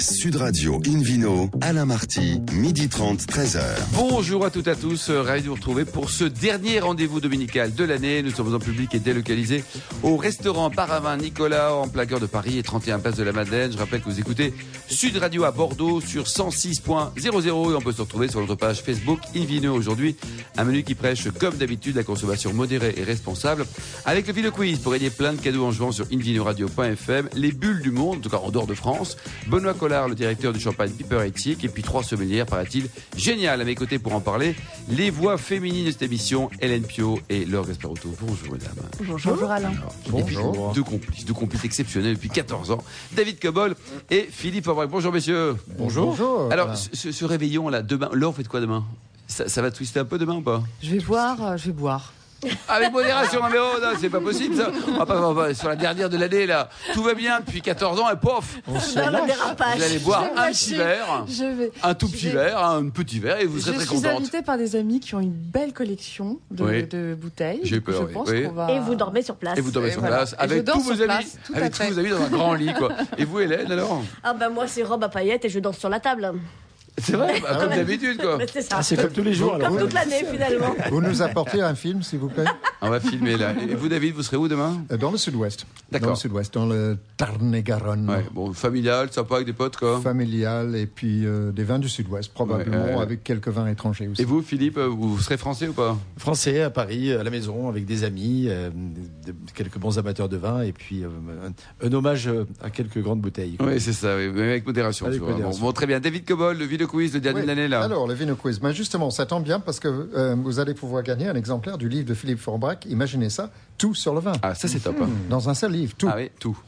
Sud Radio Invino, Alain Marty, midi 30, 13h. Bonjour à toutes et à tous, ravi de vous retrouver pour ce dernier rendez-vous dominical de l'année. Nous sommes en public et délocalisés au restaurant Paravin Nicolas en cœur de Paris et 31 place de la Madeleine. Je rappelle que vous écoutez Sud Radio à Bordeaux sur 106.00 et on peut se retrouver sur notre page Facebook Invino aujourd'hui. Un menu qui prêche comme d'habitude la consommation modérée et responsable avec le Vino Quiz pour gagner plein de cadeaux en jouant sur invinoradio.fm, les bulles du monde, en tout cas en dehors de France. Benoît le directeur du champagne Piper Éthique, et puis trois sommelières, paraît-il, génial à mes côtés pour en parler. Les voix féminines de cette émission, Hélène Pio et Laure Gasparotto. Bonjour, mesdames. Bonjour. Bonjour, Alain. Bonjour. Deux complices, deux complices exceptionnels depuis 14 ans. David Cobol et Philippe Aubrac. Bonjour, messieurs. Bonjour. Bonjour. Alors, ce, réveillon, là, demain, Laure, faites quoi demain? Ça, ça va twister un peu demain ou pas? Je vais boire, euh, je vais boire. Avec modération, mais oh, non, c'est pas possible ça. On va pas, sur la dernière de l'année là, tout va bien depuis 14 ans et pof. On se Vous allez boire un petit verre, un tout petit verre, un petit verre et vous serez très contente. Je suis invitée par des amis qui ont une belle collection de, bouteilles. J'ai peur. Je pense va... Et vous dormez sur place. Et vous dormez sur place avec tous vos amis, avec tous vos amis dans un grand lit quoi. Et vous Hélène alors? Ah ben moi c'est robe à paillettes et je danse sur la table. C'est vrai, bah, comme d'habitude, quoi. C'est ça. Ah, c'est comme tous les jours. Comme toute l'année, finalement. Vous nous apportez un film, s'il vous plaît? On va filmer là. Et vous, David, vous serez où demain? Euh, Dans le sud-ouest. D'accord. Dans le sud-ouest, dans le Tarn-et-Garonne. Ouais, bon, familial, sympa avec des potes, quoi. Familial, et puis euh, des vins du sud-ouest, probablement, avec quelques vins étrangers aussi. Et vous, Philippe, vous serez français ou pas? Français, à Paris, à la maison, avec des amis, euh, quelques bons amateurs de vin, et puis un, hommage à quelques grandes bouteilles. Oui, c'est ça, avec modération. Avec modération. Bon, très bien. David Cobol, le Video Quiz, le dernier de l'année. Alors, le Vino Quiz. Ben justement, ça tombe bien parce que euh, vous allez pouvoir gagner un exemplaire du livre de Philippe Forbrac. Imaginez ça, tout sur le vin. Ah, ça c'est top. Hein. Dans un seul livre, tout. Ah oui, tout.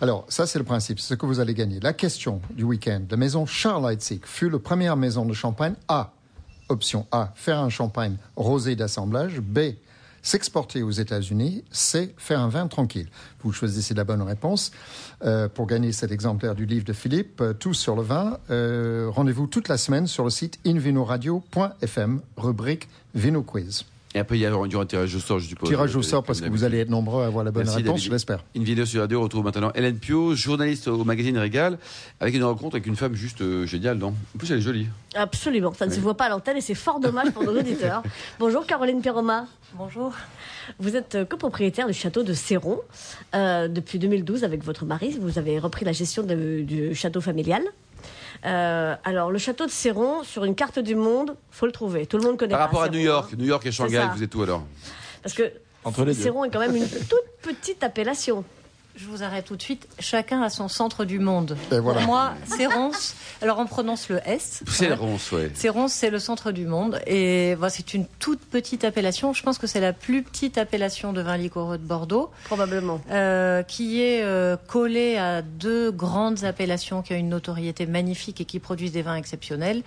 Alors, ça c'est le principe, c'est ce que vous allez gagner. La question du week-end. La maison Charles fut la première maison de champagne à, option A, faire un champagne rosé d'assemblage, B, S'exporter aux États-Unis, c'est faire un vin tranquille. Vous choisissez la bonne réponse. Euh, pour gagner cet exemplaire du livre de Philippe, euh, Tous sur le vin, euh, rendez-vous toute la semaine sur le site invinoradio.fm, rubrique Vino Quiz. Et après, il y aura un tirage au sort, je suppose. Tirage au sort, parce que vous allez être nombreux à avoir la bonne réponse, je l'espère. Une vidéo sur radio retrouve maintenant Hélène Pio, journaliste au magazine Régal, avec une rencontre avec une femme juste euh, géniale, non? En plus, elle est jolie. Absolument, ça ne se voit pas à l'antenne et c'est fort dommage pour nos auditeurs. Bonjour Caroline Piroma. Bonjour. Vous êtes euh, copropriétaire du château de Céron. Euh, depuis 2012, avec votre mari, vous avez repris la gestion du château familial. Euh, alors, le château de Céron, sur une carte du monde, faut le trouver. Tout le monde connaît. Par rapport à New York, New York et Shanghai, vous êtes où alors? Parce que Entre Céron est quand même une toute petite appellation. Je vous arrête tout de suite. Chacun a son centre du monde. Pour moi, c'est Ronce. Alors on prononce le S. C'est Ronce, oui. C'est Ronce, c'est le centre du monde. Et voilà, c'est une toute petite appellation. Je pense que c'est la plus petite appellation de vin liquoreux de Bordeaux. Probablement. Euh, qui est euh, collée à deux grandes appellations qui ont une notoriété magnifique et qui produisent des vins exceptionnels,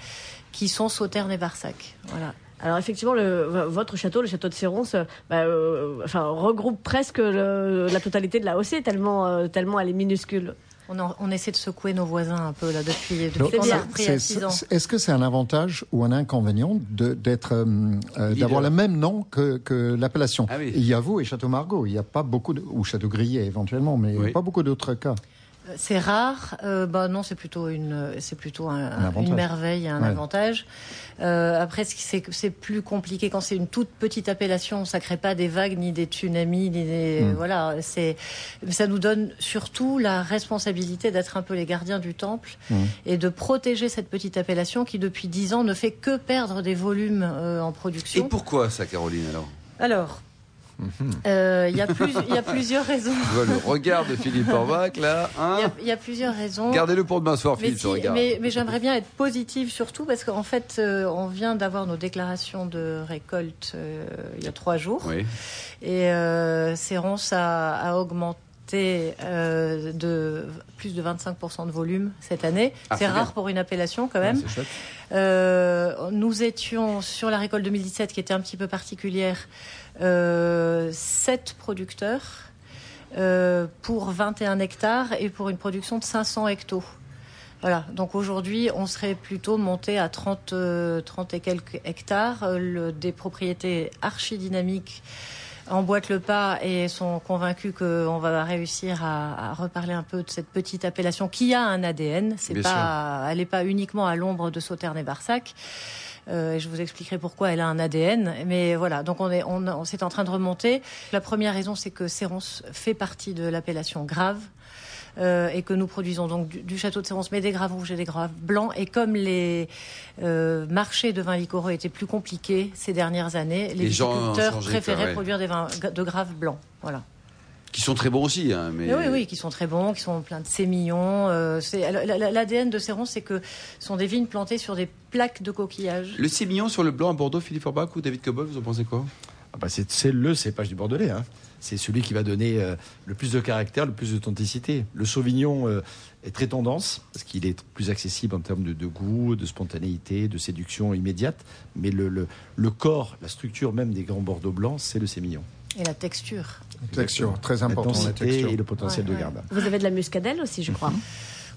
qui sont Sauternes et Barsac. Voilà. Alors effectivement, le, votre château, le château de Céronce, bah, euh, enfin, regroupe presque la totalité de la OC, tellement, euh, tellement elle est minuscule. On, on, essaie de secouer nos voisins un peu là depuis, depuis qu'on a repris à 6 ans. Est-ce que c'est un avantage ou un inconvénient d'être euh, d'avoir le même nom que, que l'appellation? Ah Il y a vous et Château Margaux. Il n'y a pas beaucoup de, ou Château Grillet éventuellement, mais pas beaucoup d'autres cas. C'est rare. Euh, bah non, c'est plutôt une, c'est plutôt un, une merveille, un avantage. Euh, après, c'est plus compliqué quand c'est une toute petite appellation. Ça crée pas des vagues ni des tsunamis, ni des hmm. voilà. C'est, ça nous donne surtout la responsabilité d'être un peu les gardiens du temple hmm. et de protéger cette petite appellation qui depuis dix ans ne fait que perdre des volumes euh, en production. Et pourquoi ça, Caroline alors? Alors, euh, il y, a plusieurs raisons. le regard de Philippe Orvac, là. Hein. Il y, a plusieurs raisons. Gardez-le pour demain soir, Philippe, mais Mais, j'aimerais bien être positive surtout parce qu'en fait, euh, on vient d'avoir nos déclarations de récolte euh, il y a trois jours. Oui. Et Cérance a, a augmenté de plus de 25% de volume cette année. Ah, c'est rare pour une appellation quand même. nous étions sur la récolte 2017 qui était un petit peu particulière. Euh, 7 producteurs euh, pour 21 hectares et pour une production de 500 hectos. Voilà, donc aujourd'hui, on serait plutôt monté à 30, 30 euh, et quelques hectares, euh, le, des propriétés archi-dynamiques emboîtent le pas et sont convaincus qu'on va réussir à, reparler un peu de cette petite appellation qui a un ADN. C'est pas, elle n'est pas uniquement à l'ombre de Sauterne et Barsac. Euh, je vous expliquerai pourquoi elle a un ADN. Mais voilà, donc on est, on, on en train de remonter. La première raison, c'est que Sérence fait partie de l'appellation grave. Euh, et que nous produisons donc du, château de Sérence, mais des graves rouges et des graves blancs. Et comme les euh, marchés de vins liquoreux étaient plus compliqués ces dernières années, les, viticulteurs préféraient produire des vins de graves blancs. Voilà qui sont très bons aussi. Hein, mais... oui, oui, qui sont très bons, qui sont pleins de sémillons. Euh, L'ADN de Céron, c'est que ce sont des vignes plantées sur des plaques de coquillages. Le sémillon sur le blanc à Bordeaux, Philippe Orbach ou David Cobol, vous en pensez quoi? Ah bah C'est le cépage du Bordelais. Hein c'est celui qui va donner euh, le plus de caractère, le plus d'authenticité. Le Sauvignon euh, est très tendance, parce qu'il est plus accessible en termes de, goût, de spontanéité, de séduction immédiate. Mais le, le, corps, la structure même des grands Bordeaux blancs, c'est le sémillon. Et la texture. Texture, très important. La, texture. et le potentiel de garde. Vous avez de la muscadelle aussi, je crois.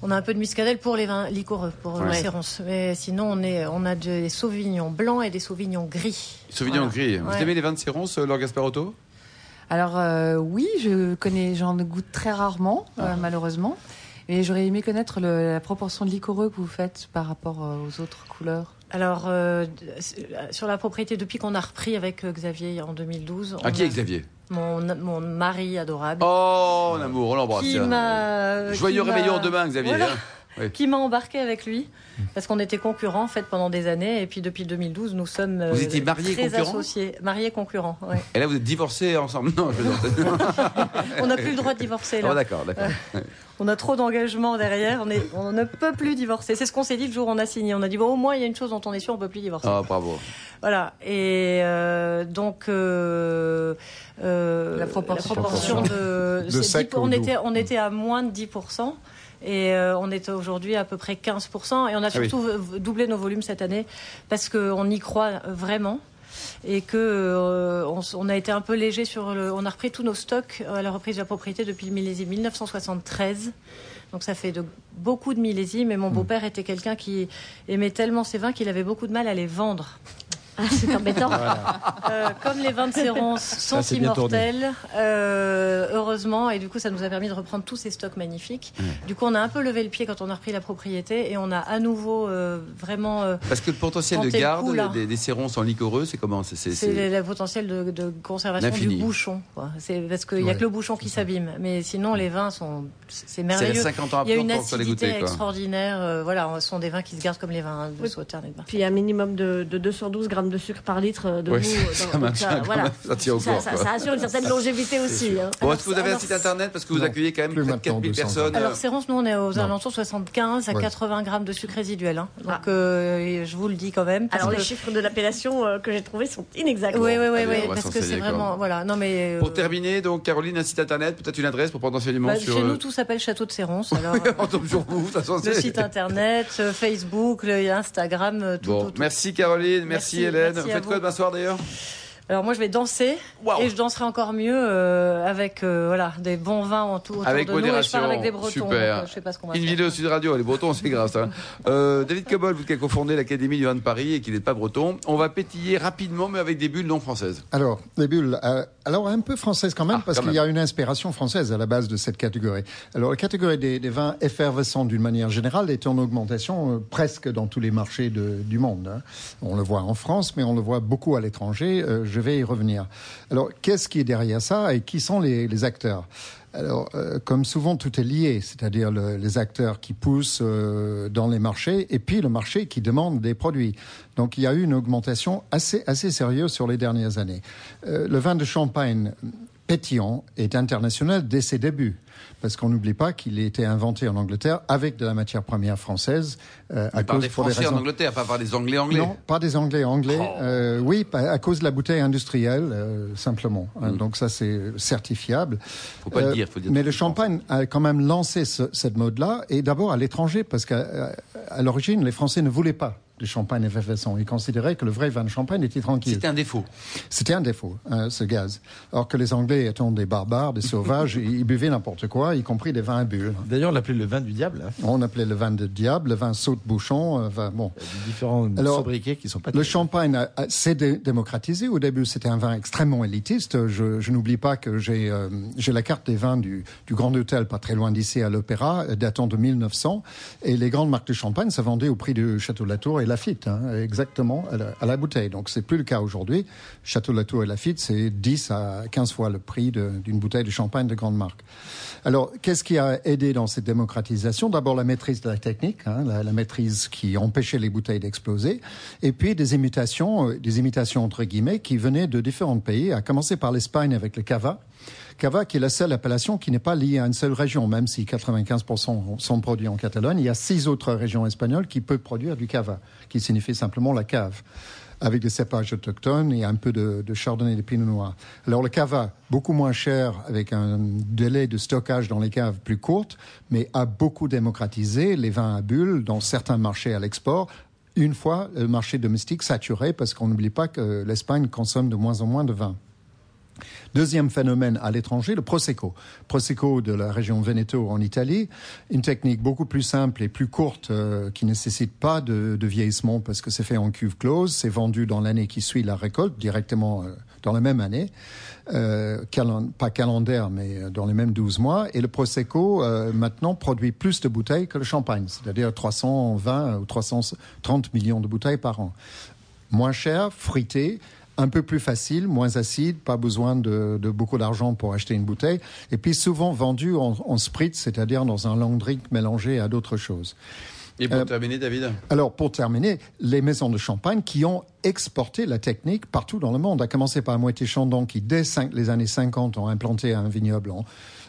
On a un peu de muscadelle pour les vins liquoreux, pour ouais. Mais sinon, on, est, on a des sauvignons blancs et des sauvignons gris. Sauvignons gris. Vous aimez les vins de Sérence, Laure Gasparotto? Alors euh, oui, je connais, j'en goûte très rarement, euh, ah. malheureusement. Mais j'aurais aimé connaître la proportion de liquoreux que vous faites par rapport euh, aux autres couleurs. Alors, sur la propriété, depuis qu'on a repris avec Xavier en 2012. À qui est Xavier? Mon, mon mari adorable. Oh, mon amour, on l'embrasse. Joyeux réveillon demain, Xavier. Qui m'a embarqué avec lui parce qu'on était concurrents en fait pendant des années et puis depuis 2012 nous sommes vous étiez mariés très concurrents associés. Mariés concurrents ouais. et là vous êtes divorcés ensemble. Non on n'a plus le droit de divorcer là. Oh, d'accord d'accord. On a trop d'engagement derrière on, est, on ne peut plus divorcer. C'est ce qu'on s'est dit le jour où on a signé. On a dit bon au moins il y a une chose dont on est sûr on peut plus divorcer. Ah bravo. Voilà. Et euh, donc euh, euh, la proportion, de, de on était on était à moins de 10 et euh, on est aujourd'hui à peu près 15%. Et on a ah surtout doublé nos volumes cette année parce qu'on y croit vraiment et que euh, on, a été un peu léger sur le. On a repris tous nos stocks à la reprise de la propriété depuis le millésime 1973. Donc ça fait de, beaucoup de millésimes. Et mon hmm. beau-père était quelqu'un qui aimait tellement ses vins qu'il avait beaucoup de mal à les vendre. Ah, c'est embêtant. Euh, comme les vins de Sérance sont immortels, euh, heureusement, et du coup, ça nous a permis de reprendre tous ces stocks magnifiques. Du coup, on a un peu levé le pied quand on a repris la propriété et on a à nouveau euh, vraiment. Parce que le potentiel de garde des, des Séronces en liquoreux, c'est comment C'est le potentiel de, conservation du bouchon. C'est parce qu'il n'y a que le bouchon qui s'abîme, mais sinon les vins sont c'est merveilleux. 50 ans il y a une acidité extraordinaire. voilà, ce sont des vins qui se gardent comme les vins de Sauternes Puis un minimum de, de 212 grammes de sucre par litre de oui, vous. ça, voilà. ça, tient au ça, ça, assure une certaine longévité aussi. Hein. Bon, est-ce que vous avez un site internet? Parce que vous accueillez quand même plus 4000 personnes Alors, Sérence, nous, on est aux alentours 75 à 80 grammes de sucre résiduel. Hein. Donc, ah. euh, je vous le dis quand même. Alors, les chiffres de l'appellation euh, que j'ai trouvés sont inexacts. Oui, oui, oui, parce que c'est vraiment. Voilà. Non, mais, euh, Pour terminer, donc, Caroline, un site internet, peut-être une adresse pour prendre enseignement bah, sur. Chez nous, tout s'appelle Château de Sérence. Alors, on tombe sur vous, de toute façon. Le site internet, Facebook, Instagram, tout. Merci, Caroline. Merci, Hélène. Faites quoi demain soir d'ailleurs? Alors moi je vais danser et je danserai encore mieux euh, avec euh, voilà des bons vins en tout autour avec de modération. nous et je parle avec des Bretons. Super. Euh, je sais pas ce qu'on va Une vidéo Sud Radio, les Bretons c'est grave ça. Euh, David Cabol, vous qui avez cofondé l'Académie du vin de Paris et qui n'est pas breton, on va pétiller rapidement mais avec des bulles non françaises. Alors des bulles, alors un peu françaises quand même ah, parce qu'il y a une inspiration française à la base de cette catégorie. Alors la catégorie des, des vins effervescents d'une manière générale est en augmentation presque dans tous les marchés de, du monde. Hein. On le voit en France mais on le voit beaucoup à l'étranger. je vais y revenir. Alors, qu'est-ce qui est derrière ça et qui sont les, acteurs? Alors, euh, comme souvent, tout est lié, c'est-à-dire les acteurs qui poussent euh, dans les marchés et puis le marché qui demande des produits. Donc, il y a eu une augmentation assez, assez sérieuse sur les dernières années. Euh, le vin de Champagne pétillant est international dès ses débuts parce qu'on n'oublie pas qu'il a été inventé en Angleterre avec de la matière première française. Euh, à par cause, des Français en Angleterre, pas par des Anglais anglais. Non, pas des Anglais anglais. Oh. Euh, oui, à cause de la bouteille industrielle, euh, simplement. Hein, mm. donc ça, c'est certifiable. Faut pas le dire, faut dire. Mais le champagne a quand même lancé ce, cette mode-là, et d'abord à l'étranger, parce qu'à l'origine, les Français ne voulaient pas de champagne effervescent. Ils considéraient que le vrai vin de champagne était tranquille. C'était un défaut. C'était un défaut, hein, ce gaz. Alors que les Anglais étant des barbares, des sauvages, ils buvaient n'importe quoi, y compris des vins à bulles. D'ailleurs, on l'appelait le vin du diable. Hein. On appelait le vin du diable, le vin saute-bouchon. Euh, bon. Il y a différents Alors, sobriquets qui sont pas. Le champagne s'est démocratisé. Au début, c'était un vin extrêmement élitiste. Je, je n'oublie pas que j'ai euh, j'ai la carte des vins du, du Grand Hôtel, pas très loin d'ici, à l'Opéra, datant de 1900. Et les grandes marques de champagne, ça vendait au prix du Château de la Tour et Lafitte, hein, exactement à la, bouteille. Donc c'est plus le cas aujourd'hui. Château de la Tour et Lafitte, c'est 10 à 15 fois le prix d'une bouteille de champagne de grande marque. Alors, qu'est-ce qui a aidé dans cette démocratisation? D'abord la maîtrise de la technique, hein, la, la, maîtrise qui empêchait les bouteilles d'exploser, et puis des imitations, euh, des imitations entre guillemets, qui venaient de différents pays, à commencer par l'Espagne avec le cava. Cava, qui est la seule appellation qui n'est pas liée à une seule région, même si 95% sont produits en Catalogne. Il y a six autres régions espagnoles qui peuvent produire du cava, qui signifie simplement la cave avec des cépages autochtones et un peu de, chardonnay et de pinot noir. Alors le cava, beaucoup moins cher, avec un délai de stockage dans les caves plus courte, mais a beaucoup démocratisé les vins à bulles dans certains marchés à l'export, une fois le marché domestique saturé, parce qu'on n'oublie pas que l'Espagne consomme de moins en moins de vin. Deuxième phénomène à l'étranger, le Prosecco. Prosecco de la région Veneto en Italie, une technique beaucoup plus simple et plus courte euh, qui nécessite pas de, vieillissement parce que c'est fait en cuve close, c'est vendu dans l'année qui suit la récolte, directement euh, dans la même année, euh, pas calendaire mais dans les mêmes 12 mois. Et le Prosecco maintenant produit plus de bouteilles que le champagne, c'est-à-dire 320 ou 330 millions de bouteilles par an. Moins cher, fruité, un peu plus facile, moins acide, pas besoin de, beaucoup d'argent pour acheter une bouteille, et puis souvent vendu en, en spritz, c'est-à-dire dans un long drink mélangé à d'autres choses. Et pour euh, terminer, David? Alors, pour terminer, les maisons de champagne qui ont exporté la technique partout dans le monde, à commencer par Moitié Chandon, qui dès les années 50 ont implanté un vignoble en,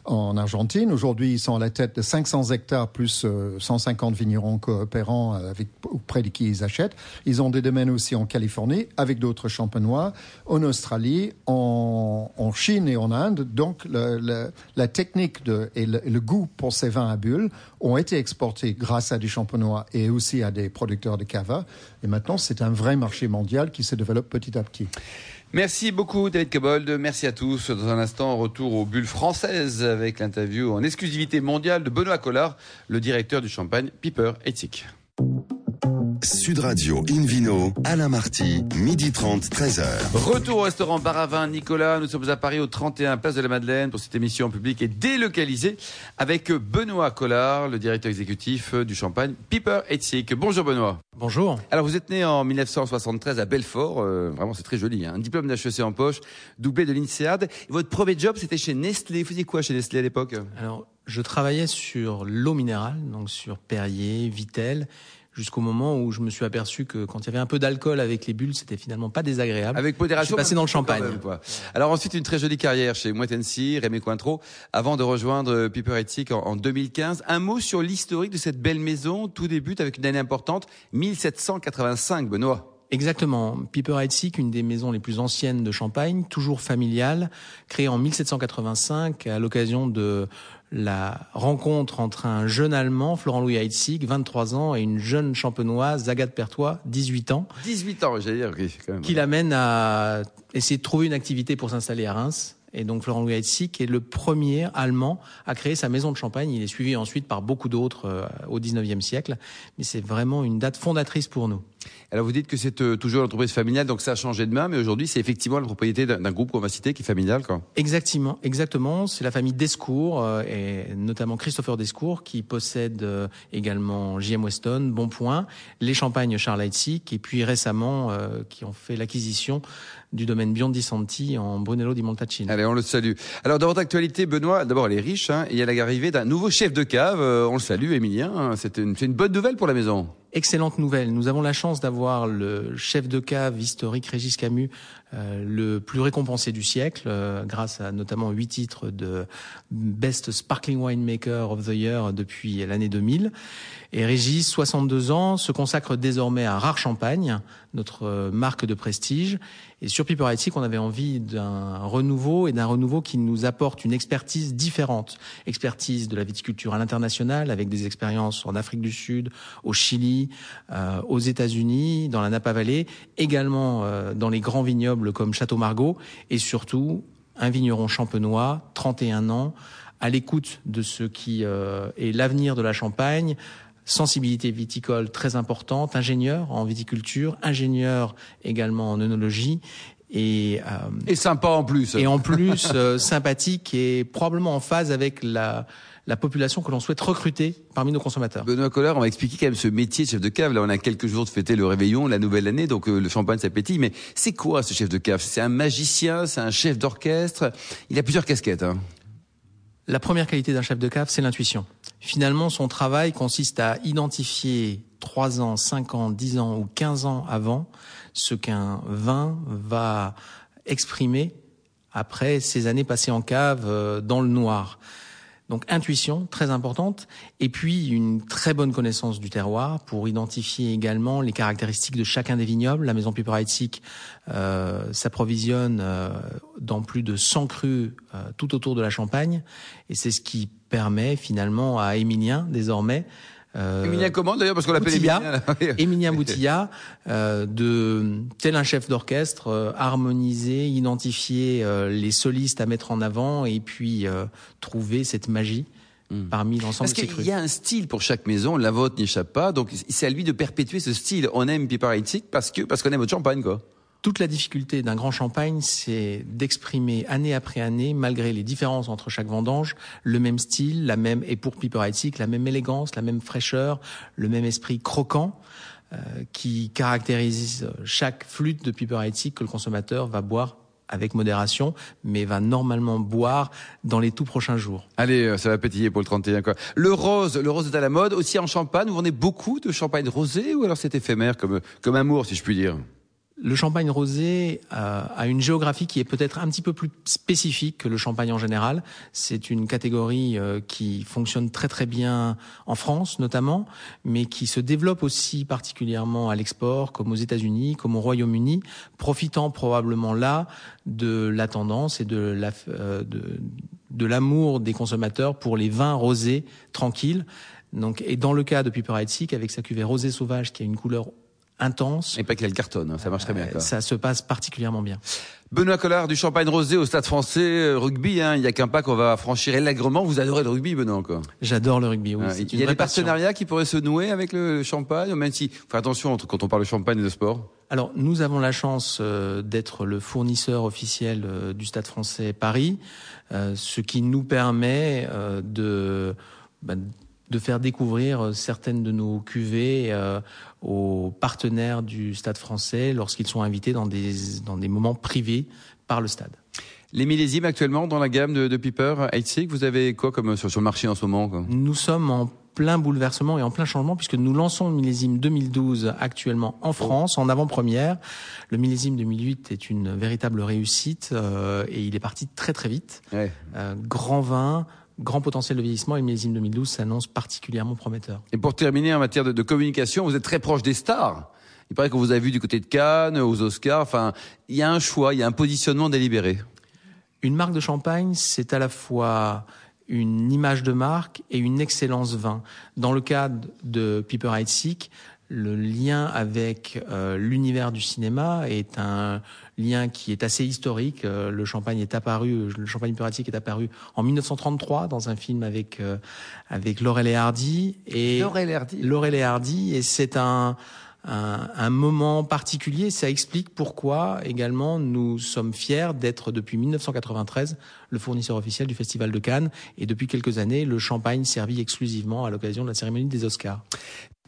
en Argentine. Aujourd'hui, ils sont à la tête de 500 hectares plus 150 euh, vignerons coopérants euh, auprès de qui ils achètent. Ils ont des domaines aussi en Californie avec d'autres champenois, en Australie, en, Chine et en Inde. Donc, la technique et le, le, goût pour ces vins à bulles ont été exportés grâce à des champenois et aussi à des producteurs de cava. Et maintenant, c'est un vrai marché mondial qui se développe petit à petit. Merci beaucoup David Cobold, merci à tous. Dans un instant, retour aux bulles françaises avec l'interview en exclusivité mondiale de Benoît Collard, le directeur du champagne Piper Ethic. Sud Radio Invino, Alain Marty, midi 30, 13h. Retour au restaurant Baravin Nicolas. Nous sommes à Paris au 31 Place de la Madeleine pour cette émission publique et délocalisée avec Benoît Collard, le directeur exécutif du champagne Piper Ethic. Bonjour Benoît. Bonjour. Alors vous êtes né en 1973 à Belfort, euh, vraiment c'est très joli, hein. un diplôme d'HEC en poche, doublé de l'INSEAD. Votre premier job c'était chez Nestlé. Vous faisiez quoi chez Nestlé à l'époque? Alors je travaillais sur l'eau minérale, donc sur Perrier, Vitel jusqu'au moment où je me suis aperçu que quand il y avait un peu d'alcool avec les bulles, c'était finalement pas désagréable. Avec modération. Je suis passé dans le champagne. Alors ensuite une très jolie carrière chez Moët Rémi Cointreau, avant de rejoindre Piper Ethic en, en 2015. Un mot sur l'historique de cette belle maison. Tout débute avec une année importante, 1785, Benoît. Exactement. Piper Heidsieck, une des maisons les plus anciennes de Champagne, toujours familiale, créée en 1785 à l'occasion de la rencontre entre un jeune Allemand, Florent-Louis Heidsieck, 23 ans, et une jeune champenoise, Agathe Pertois, 18 ans. 18 ans, j'allais dire, oui, quand même. Qui l'amène à essayer de trouver une activité pour s'installer à Reims. Et donc Florent Louis Heidsieck est le premier Allemand à créer sa maison de champagne. Il est suivi ensuite par beaucoup d'autres euh, au 19e siècle. Mais c'est vraiment une date fondatrice pour nous. Alors vous dites que c'est euh, toujours l'entreprise familiale, donc ça a changé de main, mais aujourd'hui c'est effectivement la propriété d'un groupe qu'on va citer qui est familial. Quoi. Exactement, exactement. C'est la famille Descours, euh, et notamment Christopher Descours, qui possède euh, également JM Weston, Bonpoint, les champagnes Charles Heidsieck, et puis récemment qui ont fait l'acquisition du domaine Biondi Santi en Brunello di Montalcino. Allez, on le salue. Alors dans votre actualité, Benoît, d'abord elle est riche, hein, et il y a l'arrivée d'un nouveau chef de cave. on le salue, Émilien. C'est une, une bonne nouvelle pour la maison. Excellente nouvelle. Nous avons la chance d'avoir le chef de cave historique Régis Camus, euh, le plus récompensé du siècle, euh, grâce à notamment huit titres de Best Sparkling Winemaker of the Year depuis l'année 2000. Et Régis, 62 ans, se consacre désormais à Rare Champagne, notre marque de prestige. Et sur Piper Ethic, on avait envie d'un renouveau et d'un renouveau qui nous apporte une expertise différente. Expertise de la viticulture à l'international avec des expériences en Afrique du Sud, au Chili, euh, aux États-Unis, dans la Napa Valley, également euh, dans les grands vignobles comme Château Margaux et surtout un vigneron champenois, 31 ans, à l'écoute de ce qui euh, est l'avenir de la Champagne, sensibilité viticole très importante, ingénieur en viticulture, ingénieur également en œnologie et, euh, et sympa en plus. Et en plus euh, sympathique et probablement en phase avec la la population que l'on souhaite recruter parmi nos consommateurs. Benoît Collard, on va expliquer quand même ce métier de chef de cave. Là, on a quelques jours de fêter le réveillon, la nouvelle année, donc euh, le champagne s'appétit. Mais c'est quoi ce chef de cave? C'est un magicien, c'est un chef d'orchestre? Il a plusieurs casquettes. Hein. La première qualité d'un chef de cave, c'est l'intuition. Finalement, son travail consiste à identifier 3 ans, 5 ans, 10 ans ou 15 ans avant ce qu'un vin va exprimer après ces années passées en cave euh, dans le noir. Donc intuition très importante et puis une très bonne connaissance du terroir pour identifier également les caractéristiques de chacun des vignobles. La maison Piper euh, s'approvisionne euh, dans plus de 100 crus euh, tout autour de la Champagne et c'est ce qui permet finalement à Émilien désormais euh, Émilien comment d'ailleurs parce qu'on l'appelle. Émilien Boutilla, euh, de tel un chef d'orchestre, euh, harmoniser, identifier euh, les solistes à mettre en avant et puis trouver cette magie. Hmm. parmi l'ensemble de ces Parce qu'il y a un style pour chaque maison, la vôtre n'échappe pas, donc c'est à lui de perpétuer ce style. On aime Piper parce que parce qu'on aime votre champagne, quoi. Toute la difficulté d'un grand champagne, c'est d'exprimer année après année, malgré les différences entre chaque vendange, le même style, la même, et pour Piper la même élégance, la même fraîcheur, le même esprit croquant, euh, qui caractérise chaque flûte de Piper que le consommateur va boire avec modération, mais va normalement boire dans les tout prochains jours. Allez, euh, ça va pétiller pour le 31. Quoi. Le rose, le rose est à la mode, aussi en champagne. Vous vendez beaucoup de champagne rosé ou alors c'est éphémère comme, comme amour, si je puis dire? Le champagne rosé euh, a une géographie qui est peut-être un petit peu plus spécifique que le champagne en général. C'est une catégorie euh, qui fonctionne très très bien en France notamment, mais qui se développe aussi particulièrement à l'export, comme aux États-Unis, comme au Royaume-Uni, profitant probablement là de la tendance et de la euh, de, de l'amour des consommateurs pour les vins rosés tranquilles. Donc, et dans le cas de Piper avec sa cuvée rosée sauvage qui a une couleur intense. Et pas qu'elle cartonne, hein, ça marche très bien. Quoi. Ça se passe particulièrement bien. Benoît Collard du Champagne Rosé au Stade Français euh, rugby. Hein, il n'y a qu'un pas qu'on va franchir allègrement. Vous adorez le rugby, Benoît encore? J'adore le rugby. Oui. il y a des partenariats qui pourraient se nouer avec le Champagne, même si, faut attention quand on parle de Champagne et de sport. Alors nous avons la chance euh, d'être le fournisseur officiel euh, du Stade Français Paris, ce qui nous permet de bah, de faire découvrir euh, certaines de nos cuvées euh, aux partenaires du Stade français lorsqu'ils sont invités dans des, dans des moments privés par le stade. Les millésimes actuellement dans la gamme de, de Piper, vous avez quoi comme sur, sur le marché en ce moment quoi? Nous sommes en plein bouleversement et en plein changement puisque nous lançons le millésime 2012 actuellement en France en avant-première. Le millésime 2008 est une véritable réussite euh, et il est parti très très vite. Ouais. Euh, grand vin, grand potentiel de vieillissement et le millésime 2012 s'annonce particulièrement prometteur. Et pour terminer, en matière de, communication, vous êtes très proche des stars. Il paraît que vous avez vu du côté de Cannes, aux Oscars. Enfin, il y a un choix, il y a un positionnement délibéré. Une marque de champagne, c'est à la fois une image de marque et une excellence vin. Dans le cadre de Piper Heidsieck, le lien avec euh, l'univers du cinéma est un lien qui est assez historique. Euh, le champagne est apparu, le champagne piratique est apparu en 1933 dans un film avec euh, avec Laurel et Hardy et Laurel et Hardy. Laurel et Hardy et c'est un, un, un moment particulier. Ça explique pourquoi également nous sommes fiers d'être depuis 1993 le fournisseur officiel du Festival de Cannes et depuis quelques années le champagne servi exclusivement à l'occasion de la cérémonie des Oscars.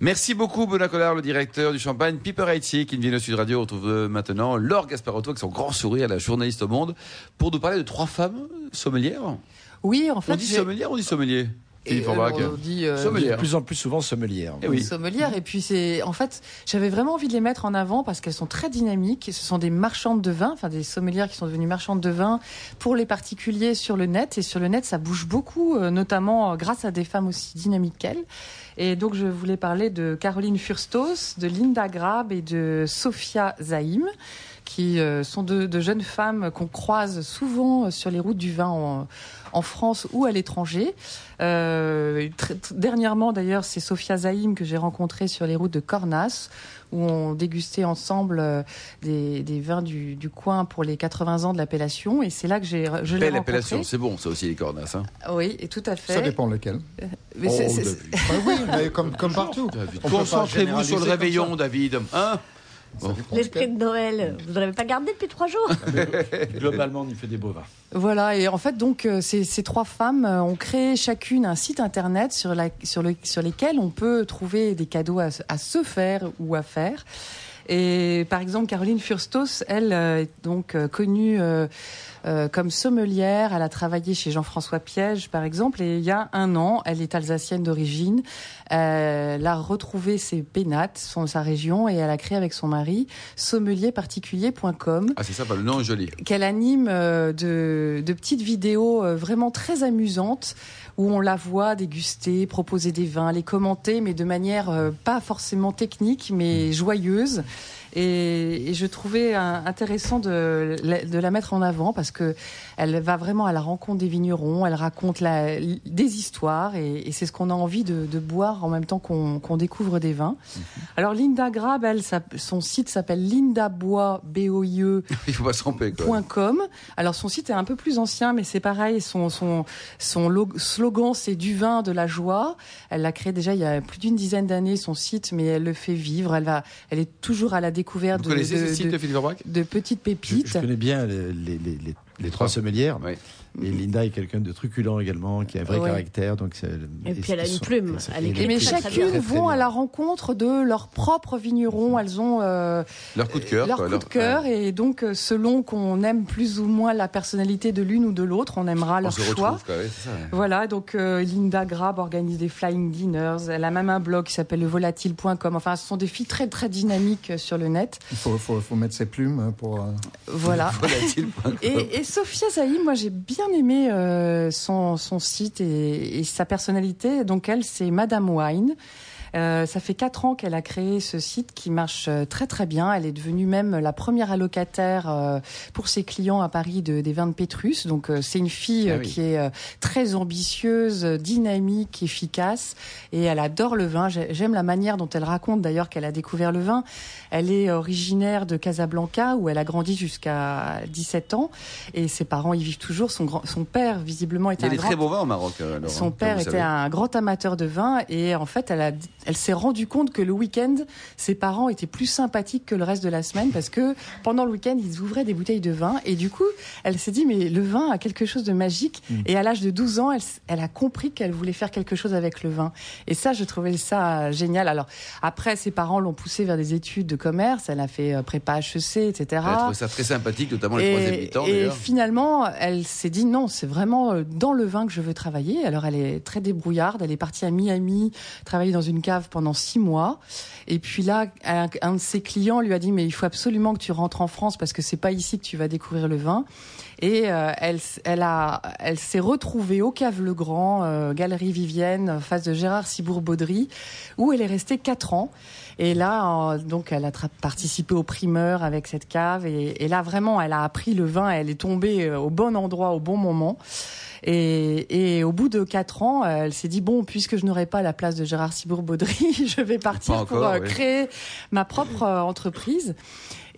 Merci beaucoup, Benoît Collard, le directeur du Champagne. Piper Haïti, qui vient au Sud Radio, retrouve maintenant Laure Gasparotto, avec son grand sourire, la journaliste au monde, pour nous parler de trois femmes sommelières. Oui, en fait. On dit sommelière ou on dit sommelier Et on dit sommelière. De plus en plus souvent sommelière. Et oui. Sommelière. Et puis c'est, en fait, j'avais vraiment envie de les mettre en avant parce qu'elles sont très dynamiques. Ce sont des marchandes de vin, enfin des sommelières qui sont devenues marchandes de vin pour les particuliers sur le net. Et sur le net, ça bouge beaucoup, notamment grâce à des femmes aussi dynamiques qu'elles. Et donc, je voulais parler de Caroline Furstos, de Linda Grab et de Sophia Zaim qui euh, sont de, jeunes femmes qu'on croise souvent sur les routes du vin en, France ou à l'étranger. Euh, dernièrement, d'ailleurs, c'est Sophia Zaim que j'ai rencontrée sur les routes de Cornas, où on dégustait ensemble euh, des, vins du, coin pour les 80 ans de l'appellation. Et c'est là que j'ai je Belle appellation, c'est bon, ça aussi les Cornas. Hein. Oui, et tout à fait. Ça dépend lequel. Mais oh, bah oui, mais comme, comme partout. Concentrez-vous sur le réveillon, David. Hein L'esprit de Noël, vous n'en avez pas gardé depuis trois jours Globalement, on y fait des beaux vins. Voilà, et en fait, donc, euh, ces, ces trois femmes euh, ont créé chacune un site internet sur, la, sur, le, sur lesquels on peut trouver des cadeaux à, à se faire ou à faire. Et par exemple, Caroline Furstos, elle euh, est donc connue euh, comme sommelière. Elle a travaillé chez Jean-François Piège, par exemple, et il y a un an, elle est alsacienne d'origine. elle a retrouvé ses pénates, son, sa région, et elle a créé avec son mari sommelierparticulier.com. Ah, c'est ça, le nom est joli. Qu'elle anime euh, de, de, petites vidéos euh, vraiment très amusantes où on la voit déguster, proposer des vins, les commenter, mais de manière pas forcément technique, mais joyeuse. Et, je trouvais intéressant de, de, la mettre en avant parce que elle va vraiment à la rencontre des vignerons, elle raconte la, des histoires et, c'est ce qu'on a envie de, de, boire en même temps qu'on découvre des vins. Mhm. Alors Linda Grab, elle, son site s'appelle lindabois, b o i e. Alors son site est un peu plus ancien, mais c'est pareil, son, son, son slogan c'est du vin, de la joie. Elle l'a créé déjà il y a plus d'une dizaine d'années, son site, mais elle le fait vivre. Elle, va, elle est toujours à la découverte de, de, petites pépites. Je, connais bien les, les, les, les trois sommelières. Et Linda est quelqu'un de truculent également, qui a un vrai caractère. Donc et puis elle a une plume. mais chacune vont à la rencontre de leurs propres vignerons. Elles ont euh, leur coup de cœur. Leur coup de cœur. Et donc, euh, selon qu'on aime plus ou moins la personnalité de l'une ou de l'autre, on aimera leur choix. Voilà. Donc, euh, Linda Grab organise des flying dinners. Elle a même un blog qui s'appelle levolatile.com. Enfin, ce sont des filles très très dynamiques sur le net. Il faut, faut, faut mettre ses plumes pour. Voilà. et, et Sophia Zaïm, moi j'ai bien aimé euh, son, son, site et, et, sa personnalité. Donc elle, c'est Madame Wine. Euh, ça fait quatre ans qu'elle a créé ce site qui marche euh, très très bien. Elle est devenue même la première allocataire euh, pour ses clients à Paris de, des vins de Pétrus. Donc c'est une fille ah qui est très ambitieuse, dynamique, efficace et elle adore le vin. J'aime la manière dont elle raconte d'ailleurs qu'elle a découvert le vin. Elle est originaire de Casablanca où elle a grandi jusqu'à 17 ans et ses parents y vivent toujours. Son, grand, son père visiblement était Il y a des très beaux vins au Maroc. son père était un grand amateur de vin et en fait elle a elle s'est rendue compte que le week-end, ses parents étaient plus sympathiques que le reste de la semaine parce que pendant le week-end, ils ouvraient des bouteilles de vin. Et du coup, elle s'est dit, mais le vin a quelque chose de magique. Mm. Et à l'âge de 12 ans, elle, a compris qu'elle voulait faire quelque chose avec le vin. Et ça, je trouvais ça génial. Alors, après, ses parents l'ont poussée vers des études de commerce. Elle a fait euh, prépa HEC, etc. Elle a trouvé ça très sympathique, notamment les troisième mi-temps. Et finalement, elle s'est dit, non, c'est vraiment euh, dans le vin que je veux travailler. Alors, elle est très débrouillarde. Elle est partie à Miami, travailler dans une pendant six mois. Et puis là, un, de ses clients lui a dit mais il faut absolument que tu rentres en France parce que c'est pas ici que tu vas découvrir le vin. Et euh, elle, elle a, elle s'est retrouvée au Cave Le Grand, euh, Galerie Vivienne, face de Gérard Cibourg-Baudry, où elle est restée quatre ans. Et là, donc, elle a participé au primeur avec cette cave. Et, et, là, vraiment, elle a appris le vin. Elle est tombée euh, au bon endroit, au bon moment. Et, et, au bout de quatre ans, elle s'est dit bon, puisque je n'aurai pas la place de Gérard Cibourg-Baudry, je vais partir pour créer ma propre entreprise.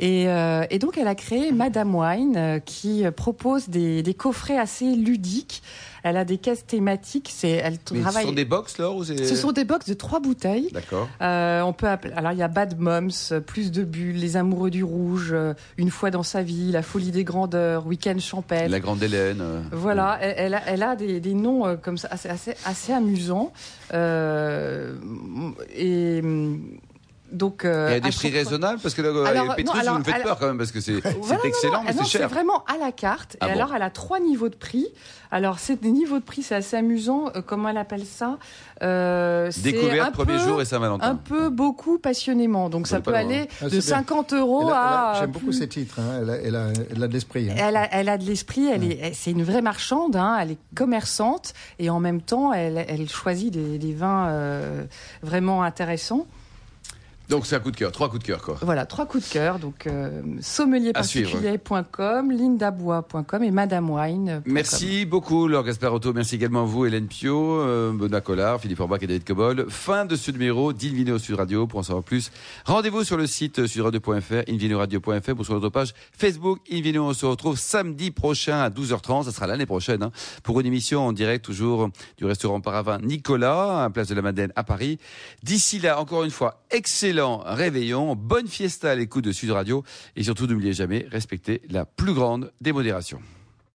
Et, euh, et, donc, elle a créé Madame Wine, qui propose des, des coffrets assez ludiques elle a des caisses thématiques. C'est, elle travaille. Ce sont des box là Ce sont des box de trois bouteilles. D'accord. Euh, on peut appeler... Alors il y a Bad Moms, plus de bulles, Les Amoureux du Rouge, euh, Une fois dans sa vie, La Folie des grandeurs, Week-end champêtre. La Grande Hélène. Euh, voilà, elle, a, elle, a, des, des noms comme ça assez, assez, assez amusants. et Donc, euh, il y a des prix raisonnables parce que le, alors, pétrus, me fait peur quand même parce que c'est excellent, mais c'est cher. C'est vraiment à la carte. Ah et alors, elle a trois niveaux de prix. Alors, c'est des niveaux de prix, c'est assez amusant. Euh, comment elle appelle ça euh, Découverte premier jour et Saint-Valentin. Un peu beaucoup passionnément. Donc, ça peut aller ah, de 50 euros à. J'aime beaucoup ces titres. Hein. Elle, a, elle, a, de l'esprit. Hein. Elle, a, elle a de l'esprit. Elle est, c'est une vraie marchande. Hein. Elle est commerçante et en même temps, elle, elle choisit des, des vins euh, vraiment intéressants. Donc c'est un coup de cœur, trois coups de cœur quoi. Voilà, trois coups de cœur. Donc euh, sommelierparticulier.com, lindabois.com et madamewine. Merci beaucoup Laure Gasparotto, merci également à vous Hélène Pio, euh, Benoît Collard, Philippe Orbach et David Cobol. Fin de ce numéro d'Invino Sud Radio. Pour en savoir plus, rendez-vous sur le site sudradio.fr, invinoradio.fr ou sur notre page Facebook Invino. On se retrouve samedi prochain à 12h30, ça sera l'année prochaine, hein, pour une émission en direct toujours du restaurant Paravin Nicolas, à Place de la Madeleine à Paris. D'ici là, encore une fois, excellent réveillon, bonne fiesta à l'écoute de Sud Radio et surtout n'oubliez jamais, respectez la plus grande des modérations.